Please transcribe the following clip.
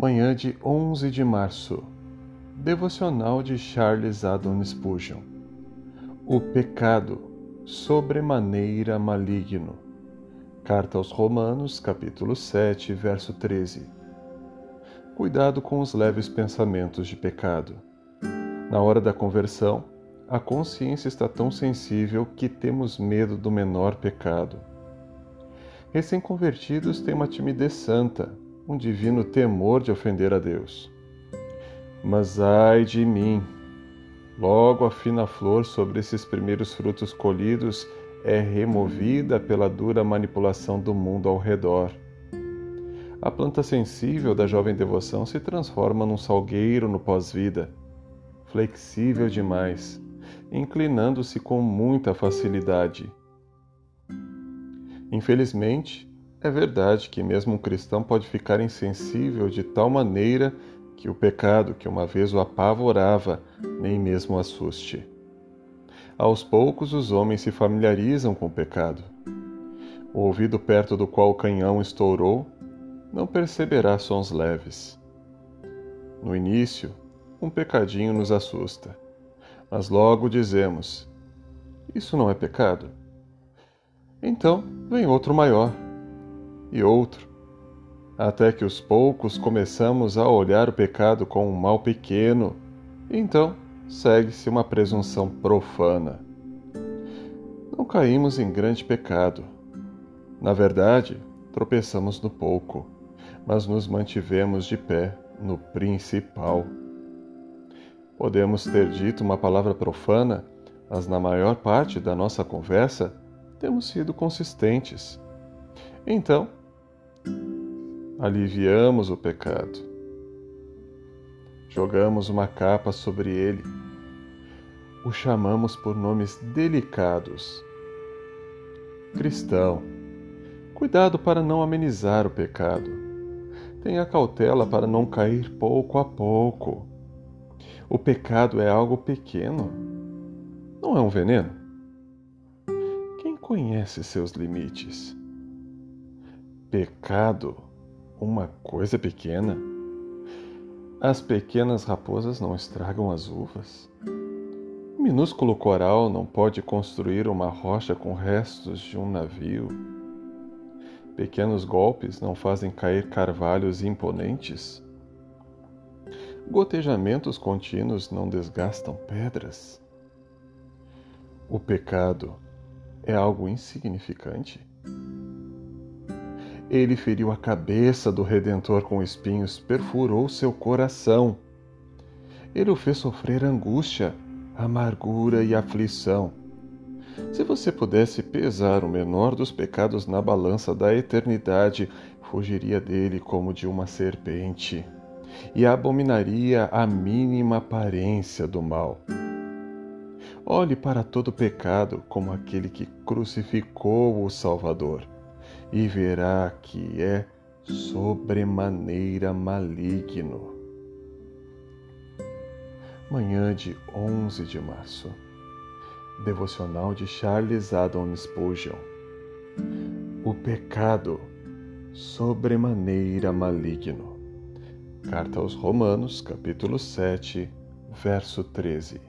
Manhã de 11 de março. Devocional de Charles Haddon Spurgeon. O pecado, sobremaneira maligno. Carta aos Romanos, capítulo 7, verso 13. Cuidado com os leves pensamentos de pecado. Na hora da conversão, a consciência está tão sensível que temos medo do menor pecado. Recém-convertidos têm uma timidez santa, um divino temor de ofender a Deus. Mas ai de mim! Logo a fina flor sobre esses primeiros frutos colhidos é removida pela dura manipulação do mundo ao redor. A planta sensível da jovem devoção se transforma num salgueiro no pós-vida, flexível demais, inclinando-se com muita facilidade. Infelizmente, é verdade que mesmo um cristão pode ficar insensível de tal maneira que o pecado que uma vez o apavorava nem mesmo assuste. Aos poucos os homens se familiarizam com o pecado. O ouvido perto do qual o canhão estourou não perceberá sons leves. No início, um pecadinho nos assusta, mas logo dizemos: Isso não é pecado? Então vem outro maior e outro, até que os poucos começamos a olhar o pecado com um mal pequeno, então segue-se uma presunção profana. Não caímos em grande pecado. Na verdade, tropeçamos no pouco, mas nos mantivemos de pé no principal. Podemos ter dito uma palavra profana, mas na maior parte da nossa conversa temos sido consistentes. Então, aliviamos o pecado. Jogamos uma capa sobre ele. O chamamos por nomes delicados. Cristão, cuidado para não amenizar o pecado. Tenha cautela para não cair pouco a pouco. O pecado é algo pequeno. Não é um veneno? Quem conhece seus limites? Pecado, uma coisa pequena. As pequenas raposas não estragam as uvas. O minúsculo coral não pode construir uma rocha com restos de um navio. Pequenos golpes não fazem cair carvalhos imponentes. Gotejamentos contínuos não desgastam pedras. O pecado é algo insignificante. Ele feriu a cabeça do Redentor com espinhos, perfurou seu coração. Ele o fez sofrer angústia, amargura e aflição. Se você pudesse pesar o menor dos pecados na balança da eternidade, fugiria dele como de uma serpente e abominaria a mínima aparência do mal. Olhe para todo pecado como aquele que crucificou o Salvador e verá que é sobremaneira maligno. Manhã de 11 de março. Devocional de Charles Haddon Spurgeon. O pecado sobremaneira maligno. Carta aos Romanos, capítulo 7, verso 13.